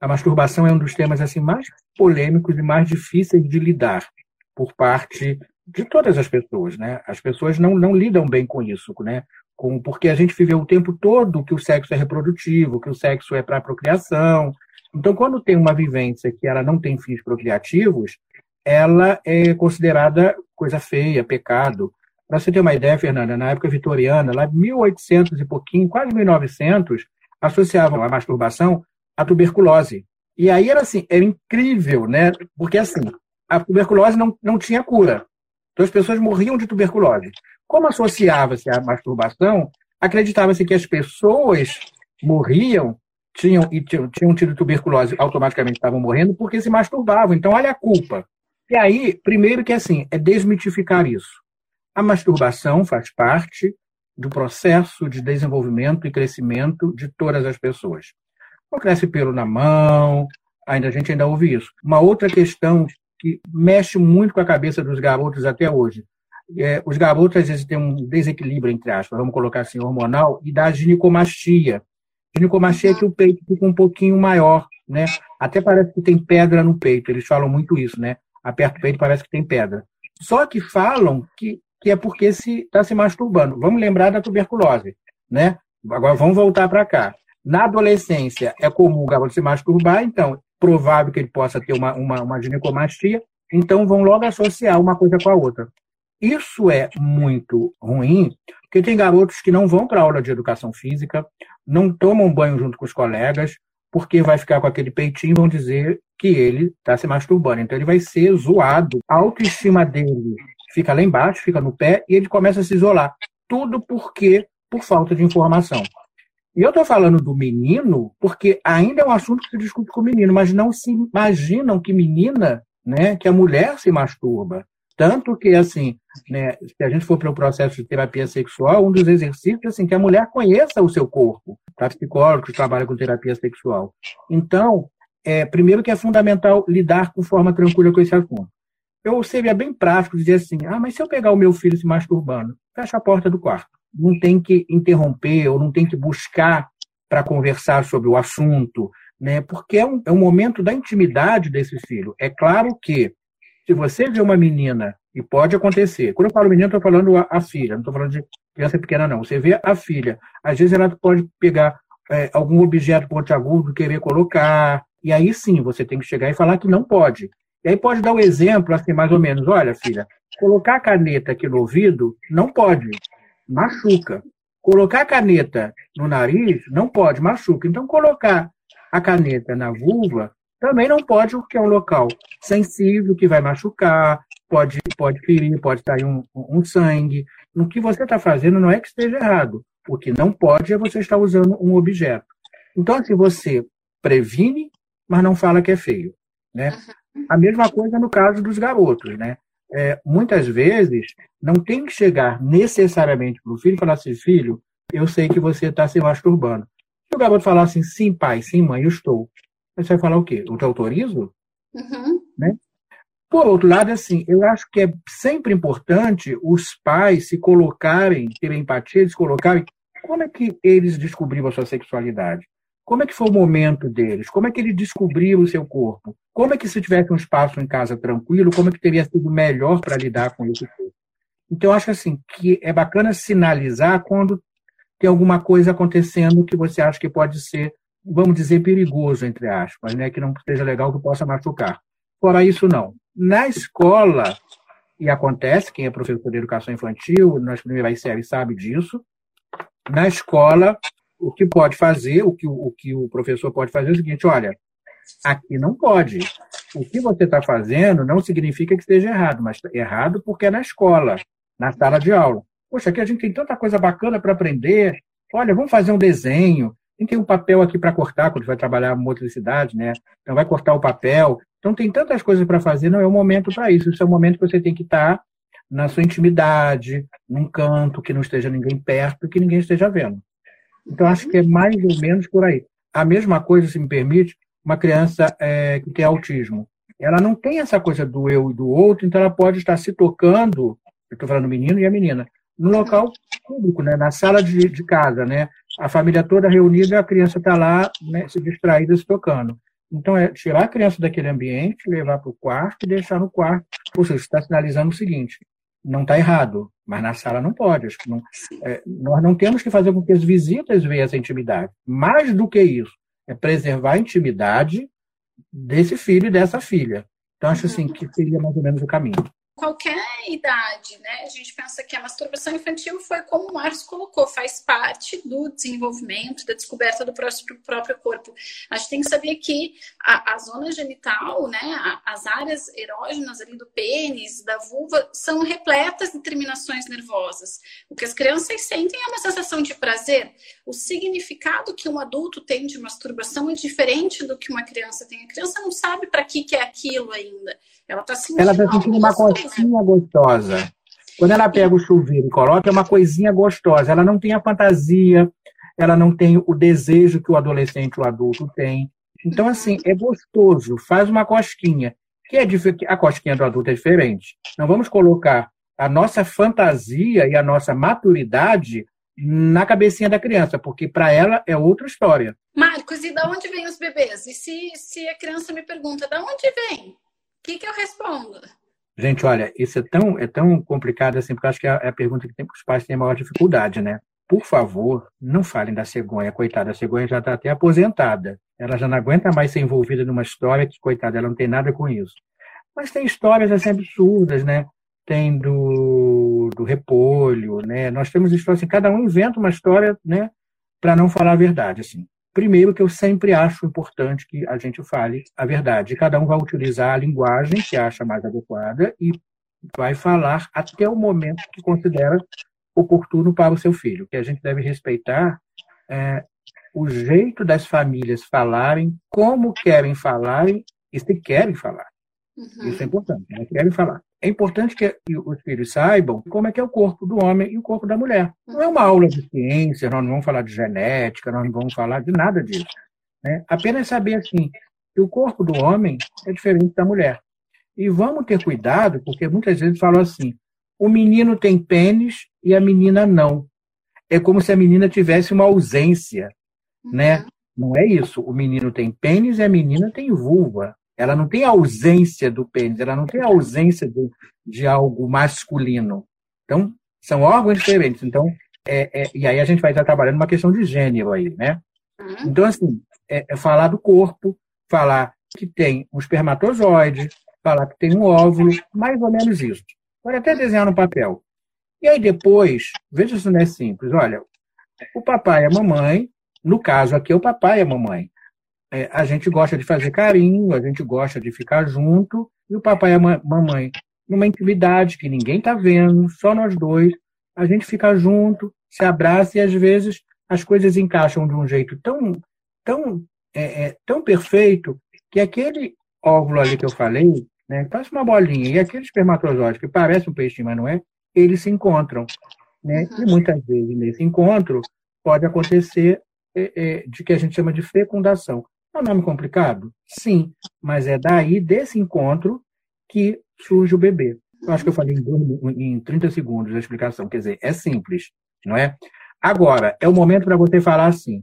A masturbação é um dos temas assim mais polêmicos e mais difíceis de lidar por parte de todas as pessoas, né? As pessoas não, não lidam bem com isso, né? Com, porque a gente viveu o tempo todo que o sexo é reprodutivo, que o sexo é para procriação. Então, quando tem uma vivência que ela não tem fins procriativos, ela é considerada coisa feia, pecado. Para você ter uma ideia, Fernanda, na época vitoriana, lá 1800 e pouquinho, quase 1900, associavam a masturbação à tuberculose. E aí era assim, era incrível, né? Porque assim, a tuberculose não, não tinha cura. Então as pessoas morriam de tuberculose. Como associava-se à masturbação, acreditava-se que as pessoas morriam tinham e tinham, tido tuberculose, automaticamente estavam morrendo porque se masturbavam. Então, olha a culpa. E aí, primeiro que assim, é desmitificar isso. A masturbação faz parte do processo de desenvolvimento e crescimento de todas as pessoas. Não cresce pelo na mão, ainda a gente ainda ouve isso. Uma outra questão que mexe muito com a cabeça dos garotos até hoje. É, os garotos, às vezes, têm um desequilíbrio, entre aspas, vamos colocar assim, hormonal, e da ginecomastia. Ginecomastia é que o peito fica um pouquinho maior, né? Até parece que tem pedra no peito, eles falam muito isso, né? Aperta o peito parece que tem pedra. Só que falam que, que é porque se está se masturbando. Vamos lembrar da tuberculose, né? Agora vamos voltar para cá. Na adolescência é comum o garoto se masturbar, então provável que ele possa ter uma, uma, uma ginecomastia, então vão logo associar uma coisa com a outra. Isso é muito ruim, porque tem garotos que não vão para aula de educação física, não tomam banho junto com os colegas, porque vai ficar com aquele peitinho e vão dizer que ele está se masturbando. Então ele vai ser zoado. A autoestima dele fica lá embaixo, fica no pé, e ele começa a se isolar. Tudo porque por falta de informação. E eu estou falando do menino porque ainda é um assunto que se discute com o menino, mas não se imaginam que menina, né, que a mulher se masturba. Tanto que, assim, né, se a gente for para o processo de terapia sexual, um dos exercícios é assim, que a mulher conheça o seu corpo, para psicólogos que trabalham com terapia sexual. Então, é, primeiro que é fundamental lidar com forma tranquila com esse assunto. Eu seria bem prático dizer assim, ah, mas se eu pegar o meu filho se masturbando, fecha a porta do quarto não tem que interromper ou não tem que buscar para conversar sobre o assunto, né? porque é um, é um momento da intimidade desse filho. É claro que, se você vê uma menina, e pode acontecer, quando eu falo menina, estou falando a, a, filha, não estou falando de criança pequena, não. Você vê a filha, às vezes ela pode pegar é, algum objeto pontiagudo, querer colocar, e aí sim você tem que chegar e falar que não pode. E aí pode dar o um exemplo, assim, mais ou menos: olha, filha, colocar a caneta aqui no ouvido não pode machuca. Colocar a caneta no nariz não pode, machuca. Então, colocar a caneta na vulva também não pode, porque é um local sensível que vai machucar, pode, pode ferir, pode sair um, um sangue. No que você está fazendo não é que esteja errado. O que não pode é você estar usando um objeto. Então, assim, você previne, mas não fala que é feio. Né? A mesma coisa no caso dos garotos. Né? é, muitas vezes, não tem que chegar necessariamente para o filho e falar assim, filho, eu sei que você está se masturbando. Se o garoto falar assim, sim, pai, sim, mãe, eu estou. Você vai falar o quê? Eu te autorizo? Uhum. Né? Por outro lado, assim, eu acho que é sempre importante os pais se colocarem, terem empatia, se colocarem. Como é que eles descobriram a sua sexualidade? como é que foi o momento deles? Como é que ele descobriu o seu corpo? Como é que se tivesse um espaço em casa tranquilo, como é que teria sido melhor para lidar com isso? Então, eu acho assim que é bacana sinalizar quando tem alguma coisa acontecendo que você acha que pode ser, vamos dizer, perigoso, entre aspas, né? que não seja legal, que possa machucar. Fora isso, não. Na escola, e acontece, quem é professor de educação infantil, nas primeiras séries sabe disso, na escola, o que pode fazer, o que o, que o professor pode fazer é o seguinte: olha, aqui não pode. O que você está fazendo não significa que esteja errado, mas tá errado porque é na escola, na sala de aula. Poxa, aqui a gente tem tanta coisa bacana para aprender. Olha, vamos fazer um desenho. Tem um papel aqui para cortar quando vai trabalhar motricidade, né? Então vai cortar o papel. Então tem tantas coisas para fazer, não é o momento para isso. Isso é o momento que você tem que estar tá na sua intimidade, num canto que não esteja ninguém perto, que ninguém esteja vendo. Então, acho que é mais ou menos por aí. A mesma coisa, se me permite, uma criança é, que tem autismo. Ela não tem essa coisa do eu e do outro, então ela pode estar se tocando, eu estou falando menino e a menina, no local público, né, na sala de, de casa, né? A família toda reunida, a criança está lá, né, se distraída, se tocando. Então, é tirar a criança daquele ambiente, levar para o quarto e deixar no quarto. Ou seja, está sinalizando o seguinte: não está errado, mas na sala não pode. Não, é, nós não temos que fazer com que as visitas vejam essa intimidade. Mais do que isso, é preservar a intimidade desse filho e dessa filha. Então, acho assim que seria mais ou menos o caminho qualquer idade, né? A gente pensa que a masturbação infantil foi como o Marcos colocou, faz parte do desenvolvimento, da descoberta do próprio, próprio corpo. A gente tem que saber que a, a zona genital, né, as áreas erógenas ali do pênis, da vulva, são repletas de terminações nervosas. O que as crianças sentem é uma sensação de prazer. O significado que um adulto tem de masturbação é diferente do que uma criança tem. A criança não sabe para que, que é aquilo ainda. Ela está sentindo, ela tá sentindo uma coisinha gostosa. Quando ela pega o chuveiro e coloca, é uma coisinha gostosa. Ela não tem a fantasia, ela não tem o desejo que o adolescente o adulto tem. Então, assim, é gostoso. Faz uma cosquinha. Que é a cosquinha do adulto é diferente. Não vamos colocar a nossa fantasia e a nossa maturidade na cabecinha da criança, porque para ela é outra história. Marcos, e da onde vêm os bebês? E se, se a criança me pergunta, da onde vem? que, que eu respondo? Gente, olha, isso é tão, é tão complicado assim, porque acho que é, é a pergunta que, tem, que os pais têm maior dificuldade, né? Por favor, não falem da cegonha. Coitada, a cegonha já está até aposentada. Ela já não aguenta mais ser envolvida numa história que, coitada, ela não tem nada com isso. Mas tem histórias assim absurdas, né? Tem do, do repolho, né? Nós temos histórias assim, cada um inventa uma história, né? Para não falar a verdade, assim. Primeiro, que eu sempre acho importante que a gente fale a verdade. Cada um vai utilizar a linguagem que acha mais adequada e vai falar até o momento que considera oportuno para o seu filho. Que a gente deve respeitar é, o jeito das famílias falarem, como querem falar e se querem falar. Uhum. Isso é importante, né? querem falar. É importante que os filhos saibam como é que é o corpo do homem e o corpo da mulher. Não é uma aula de ciência, nós não vamos falar de genética, nós não vamos falar de nada disso. Né? Apenas saber assim que o corpo do homem é diferente da mulher. E vamos ter cuidado, porque muitas vezes falam assim: o menino tem pênis e a menina não. É como se a menina tivesse uma ausência, né? Uhum. Não é isso. O menino tem pênis e a menina tem vulva. Ela não tem ausência do pênis, ela não tem ausência de, de algo masculino. Então, são órgãos diferentes. Então, é, é, e aí a gente vai estar trabalhando uma questão de gênero aí, né? Uhum. Então, assim, é, é, falar do corpo, falar que tem um espermatozoide, falar que tem um óvulo, mais ou menos isso. Pode até desenhar no papel. E aí depois, veja se não é simples. Olha, o papai e a mamãe, no caso aqui é o papai e a mamãe é, a gente gosta de fazer carinho, a gente gosta de ficar junto, e o papai e a mamãe, numa intimidade que ninguém está vendo, só nós dois, a gente fica junto, se abraça e às vezes as coisas encaixam de um jeito tão, tão, é, é, tão perfeito que aquele óvulo ali que eu falei, né, parece uma bolinha, e aquele espermatozoide que parece um peixinho, mas não é, eles se encontram. Né? E muitas vezes nesse encontro pode acontecer é, é, de que a gente chama de fecundação. É um nome complicado? Sim, mas é daí, desse encontro, que surge o bebê. Eu acho que eu falei em, em 30 segundos a explicação. Quer dizer, é simples, não é? Agora, é o momento para você falar assim: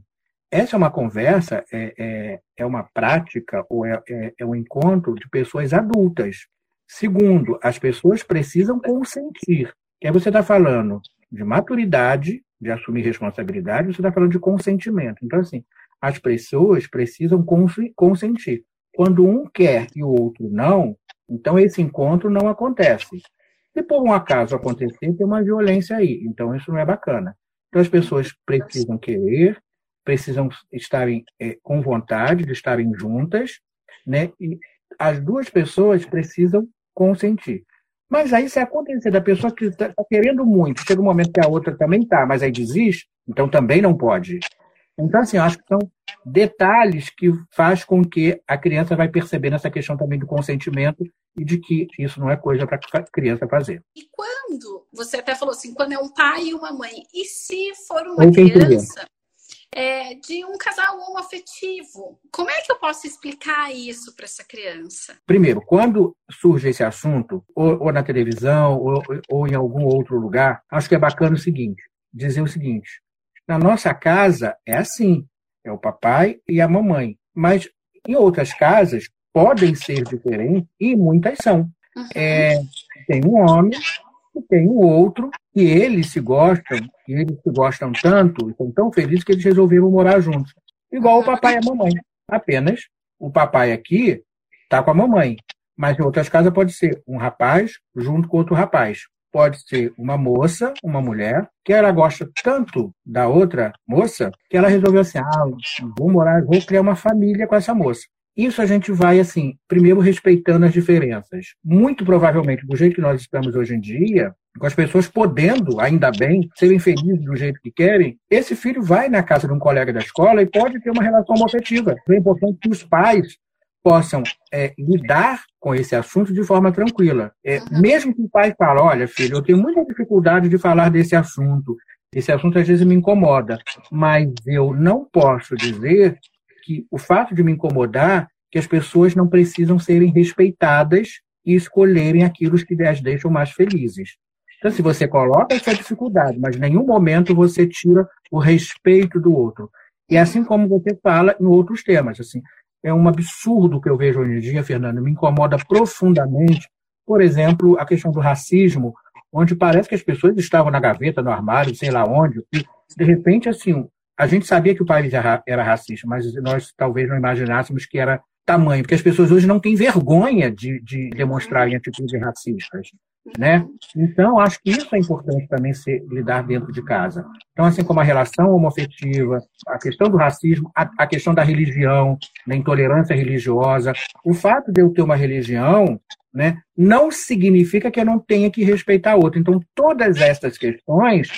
essa é uma conversa, é, é, é uma prática ou é, é, é um encontro de pessoas adultas. Segundo, as pessoas precisam consentir. Que aí você está falando de maturidade, de assumir responsabilidade, você está falando de consentimento. Então, assim, as pessoas precisam consentir. Quando um quer e o outro não, então esse encontro não acontece. Se por um acaso acontecer, tem uma violência aí. Então isso não é bacana. Então as pessoas precisam querer, precisam estarem é, com vontade de estarem juntas, né? E as duas pessoas precisam consentir. Mas aí, se acontecer da pessoa que está tá querendo muito, chega um momento que a outra também está, mas aí desiste, então também não pode. Então, assim, eu acho que são detalhes que faz com que a criança vai percebendo essa questão também do consentimento e de que isso não é coisa para a criança fazer. E quando, você até falou assim, quando é um pai e uma mãe, e se for uma criança é, de um casal homoafetivo, como é que eu posso explicar isso para essa criança? Primeiro, quando surge esse assunto, ou, ou na televisão, ou, ou em algum outro lugar, acho que é bacana o seguinte, dizer o seguinte, na nossa casa é assim, é o papai e a mamãe. Mas em outras casas podem ser diferentes e muitas são. Uhum. É, tem um homem e tem o outro, e eles se gostam, e eles se gostam tanto, e são tão felizes que eles resolveram morar juntos. Igual o papai e a mamãe. Apenas o papai aqui está com a mamãe. Mas em outras casas pode ser um rapaz junto com outro rapaz pode ser uma moça, uma mulher, que ela gosta tanto da outra moça que ela resolveu assim: ah, vou morar, vou criar uma família com essa moça. Isso a gente vai, assim, primeiro respeitando as diferenças. Muito provavelmente, do jeito que nós estamos hoje em dia, com as pessoas podendo, ainda bem, serem felizes do jeito que querem, esse filho vai na casa de um colega da escola e pode ter uma relação afetiva. É importante que os pais possam é, lidar com esse assunto de forma tranquila. É, uhum. Mesmo que o pai fale, olha, filho, eu tenho muita dificuldade de falar desse assunto, esse assunto às vezes me incomoda, mas eu não posso dizer que o fato de me incomodar, que as pessoas não precisam serem respeitadas e escolherem aquilo que as deixam mais felizes. Então, se você coloca essa dificuldade, mas em nenhum momento você tira o respeito do outro. E assim como você fala em outros temas, assim, é um absurdo que eu vejo hoje em dia, Fernando, me incomoda profundamente. Por exemplo, a questão do racismo, onde parece que as pessoas estavam na gaveta, no armário, sei lá onde, e de repente, assim, a gente sabia que o país era racista, mas nós talvez não imaginássemos que era tamanho, porque as pessoas hoje não têm vergonha de, de demonstrarem atitudes racistas né? Então, acho que isso é importante também ser, lidar dentro de casa. Então, assim como a relação homoafetiva, a questão do racismo, a, a questão da religião, da intolerância religiosa, o fato de eu ter uma religião, né, não significa que eu não tenha que respeitar a outra. Então, todas essas questões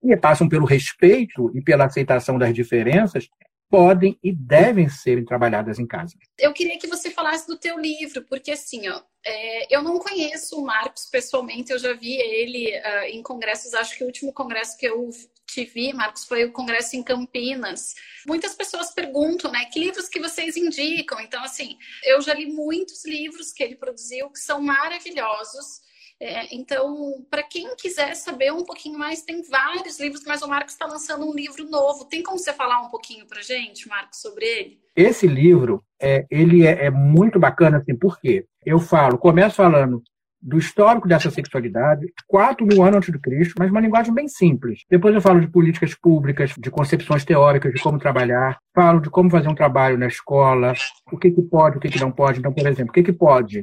que passam pelo respeito e pela aceitação das diferenças podem e devem ser trabalhadas em casa. Eu queria que você falasse do teu livro, porque assim, ó, é, eu não conheço o Marcos pessoalmente, eu já vi ele uh, em congressos, acho que o último congresso que eu te vi, Marcos, foi o congresso em Campinas. Muitas pessoas perguntam, né, que livros que vocês indicam? Então, assim, eu já li muitos livros que ele produziu que são maravilhosos. É, então, para quem quiser saber um pouquinho mais, tem vários livros, mas o Marcos está lançando um livro novo. Tem como você falar um pouquinho para gente, Marcos, sobre ele? Esse livro, é, ele é, é muito bacana, assim, por quê? Eu falo, começo falando do histórico dessa sexualidade, 4 mil anos antes de Cristo, mas uma linguagem bem simples. Depois eu falo de políticas públicas, de concepções teóricas, de como trabalhar, falo de como fazer um trabalho na escola, o que, que pode, o que, que não pode. Então, por exemplo, o que, que pode?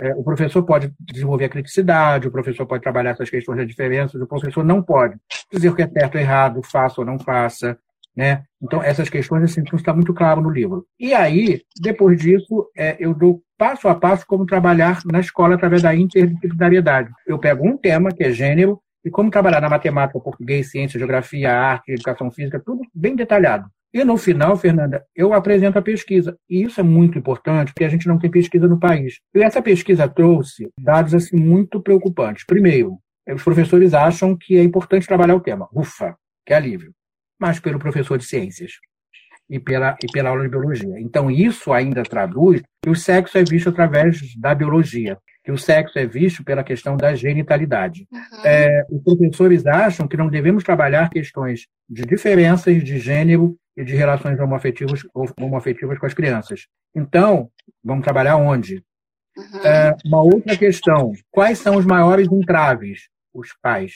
É, o professor pode desenvolver a criticidade, o professor pode trabalhar essas questões das diferenças, o professor não pode dizer o que é certo ou errado, faça ou não faça. Né? Então, essas questões assim, está muito claro no livro. E aí, depois disso, é, eu dou passo a passo como trabalhar na escola através da interdisciplinariedade. Eu pego um tema, que é gênero, e como trabalhar na matemática, português, ciência, geografia, arte, educação física, tudo bem detalhado. E no final, Fernanda, eu apresento a pesquisa. E isso é muito importante, porque a gente não tem pesquisa no país. E essa pesquisa trouxe dados assim muito preocupantes. Primeiro, os professores acham que é importante trabalhar o tema. Ufa, que alívio. Mas pelo professor de ciências e pela, e pela aula de biologia. Então, isso ainda traduz que o sexo é visto através da biologia, que o sexo é visto pela questão da genitalidade. Uhum. É, os professores acham que não devemos trabalhar questões de diferenças de gênero e de relações homoafetivas, homoafetivas com as crianças. Então, vamos trabalhar onde? Uhum. É, uma outra questão: quais são os maiores entraves? Os pais.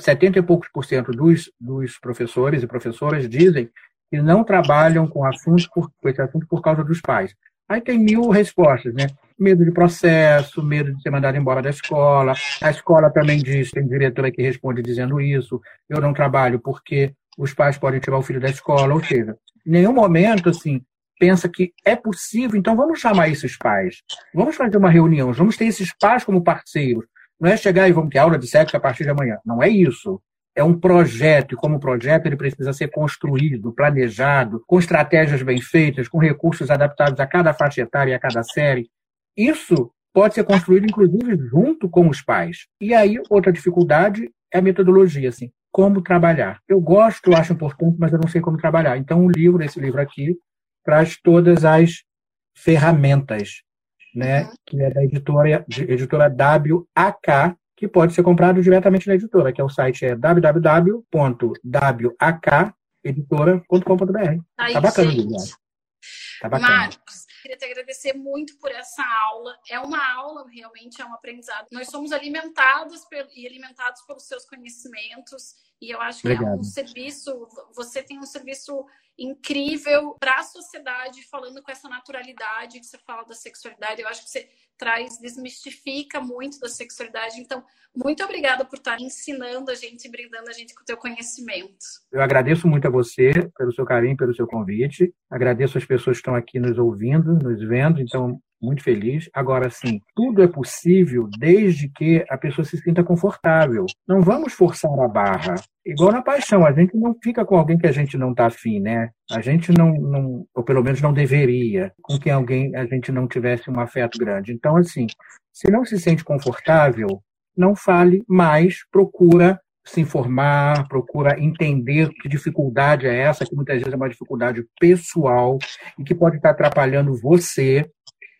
70 e poucos por cento dos, dos professores e professoras dizem que não trabalham com, assunto por, com esse assunto por causa dos pais. Aí tem mil respostas, né? Medo de processo, medo de ser mandado embora da escola. A escola também diz, tem diretora que responde dizendo isso. Eu não trabalho porque os pais podem tirar o filho da escola. Ou seja, em nenhum momento, assim, pensa que é possível, então vamos chamar esses pais. Vamos fazer uma reunião, vamos ter esses pais como parceiros. Não é chegar e vamos ter aula de sexo a partir de amanhã. Não é isso é um projeto, e como projeto ele precisa ser construído, planejado, com estratégias bem feitas, com recursos adaptados a cada faixa etária e a cada série. Isso pode ser construído, inclusive, junto com os pais. E aí, outra dificuldade é a metodologia, assim, como trabalhar. Eu gosto, eu acho importante, mas eu não sei como trabalhar. Então, o livro, esse livro aqui, traz todas as ferramentas, né, uhum. que é da editora, editora WAK, que pode ser comprado diretamente na editora, que é o site é www.wakeditora.com.br. Tá bacana, gente. Tá bacana. Marcos, queria te agradecer muito por essa aula. É uma aula, realmente é um aprendizado. Nós somos alimentados e alimentados pelos seus conhecimentos, e eu acho que Obrigado. é um serviço, você tem um serviço incrível para a sociedade, falando com essa naturalidade que você fala da sexualidade. Eu acho que você traz, desmistifica muito da sexualidade. Então, muito obrigada por estar ensinando a gente e brindando a gente com o teu conhecimento. Eu agradeço muito a você pelo seu carinho, pelo seu convite. Agradeço as pessoas que estão aqui nos ouvindo, nos vendo. Então, muito feliz. Agora, sim, tudo é possível desde que a pessoa se sinta confortável. Não vamos forçar a barra. Igual na paixão, a gente não fica com alguém que a gente não está afim, né? A gente não, não, ou pelo menos não deveria, com quem alguém a gente não tivesse um afeto grande. Então, assim, se não se sente confortável, não fale mais, procura se informar, procura entender que dificuldade é essa, que muitas vezes é uma dificuldade pessoal e que pode estar atrapalhando você.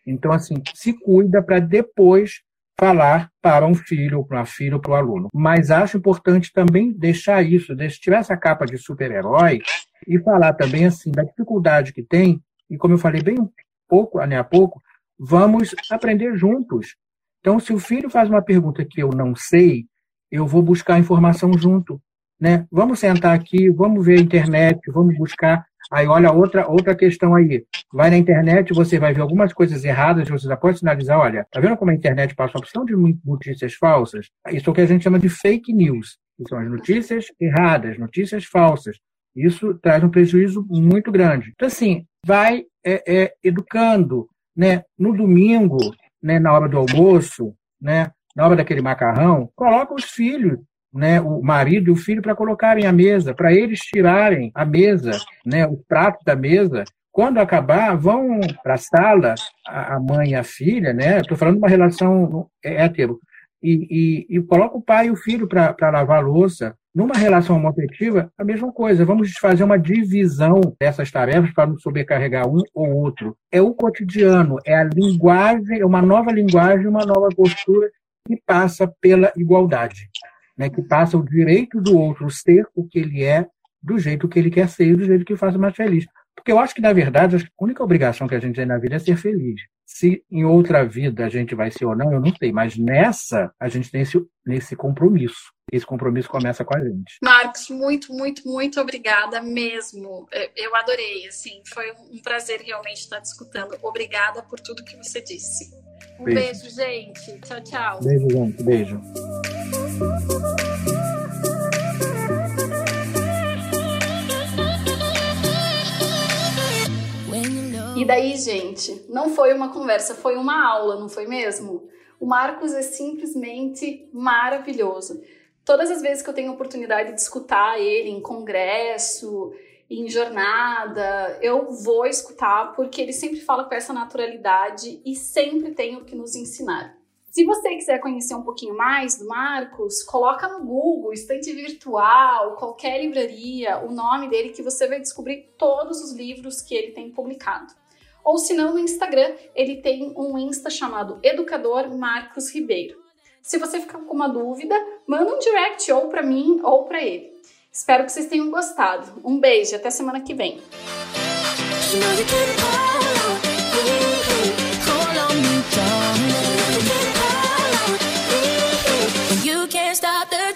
Então, assim, se cuida para depois falar para um filho, para uma filha ou para o aluno. Mas acho importante também deixar isso, tirar essa capa de super-herói e falar também assim da dificuldade que tem, e como eu falei bem pouco, né, há pouco, vamos aprender juntos. Então, se o filho faz uma pergunta que eu não sei, eu vou buscar informação junto. Né? Vamos sentar aqui, vamos ver a internet, vamos buscar. Aí, olha, outra, outra questão aí. Vai na internet, você vai ver algumas coisas erradas, você já pode sinalizar, olha, tá vendo como a internet passa uma opção de notícias falsas? Isso é o que a gente chama de fake news. Que são as notícias erradas, notícias falsas. Isso traz um prejuízo muito grande. Então, assim, vai é, é, educando. Né? No domingo, né, na hora do almoço, né, na hora daquele macarrão, coloca os filhos né, o marido e o filho para colocarem a mesa, para eles tirarem a mesa, né, o prato da mesa. Quando acabar, vão para a sala, a mãe e a filha, né? Estou falando de uma relação hétero. E, e, e coloca o pai e o filho para lavar a louça. Numa relação homoafetiva, a mesma coisa. Vamos fazer uma divisão dessas tarefas para não sobrecarregar um ou outro. É o cotidiano, é a linguagem, é uma nova linguagem, uma nova postura que passa pela igualdade né, que passa o direito do outro ser o que ele é, do jeito que ele quer ser do jeito que o faz mais feliz. Porque eu acho que, na verdade, a única obrigação que a gente tem na vida é ser feliz. Se em outra vida a gente vai ser ou não, eu não sei. Mas nessa, a gente tem esse, esse compromisso. Esse compromisso começa com a gente. Marcos, muito, muito, muito obrigada mesmo. Eu adorei, assim. Foi um prazer realmente estar discutindo. Obrigada por tudo que você disse. Um beijo, beijo gente. Tchau, tchau. Beijo, gente. Beijo. E daí, gente, não foi uma conversa, foi uma aula, não foi mesmo? O Marcos é simplesmente maravilhoso. Todas as vezes que eu tenho oportunidade de escutar ele em congresso, em jornada, eu vou escutar porque ele sempre fala com essa naturalidade e sempre tem o que nos ensinar. Se você quiser conhecer um pouquinho mais do Marcos, coloca no Google, estante virtual, qualquer livraria, o nome dele que você vai descobrir todos os livros que ele tem publicado. Ou se não, no Instagram, ele tem um Insta chamado Educador Marcos Ribeiro. Se você ficar com uma dúvida, manda um direct ou para mim ou para ele. Espero que vocês tenham gostado. Um beijo, até semana que vem.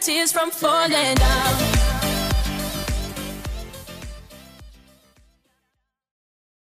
Tears from falling down.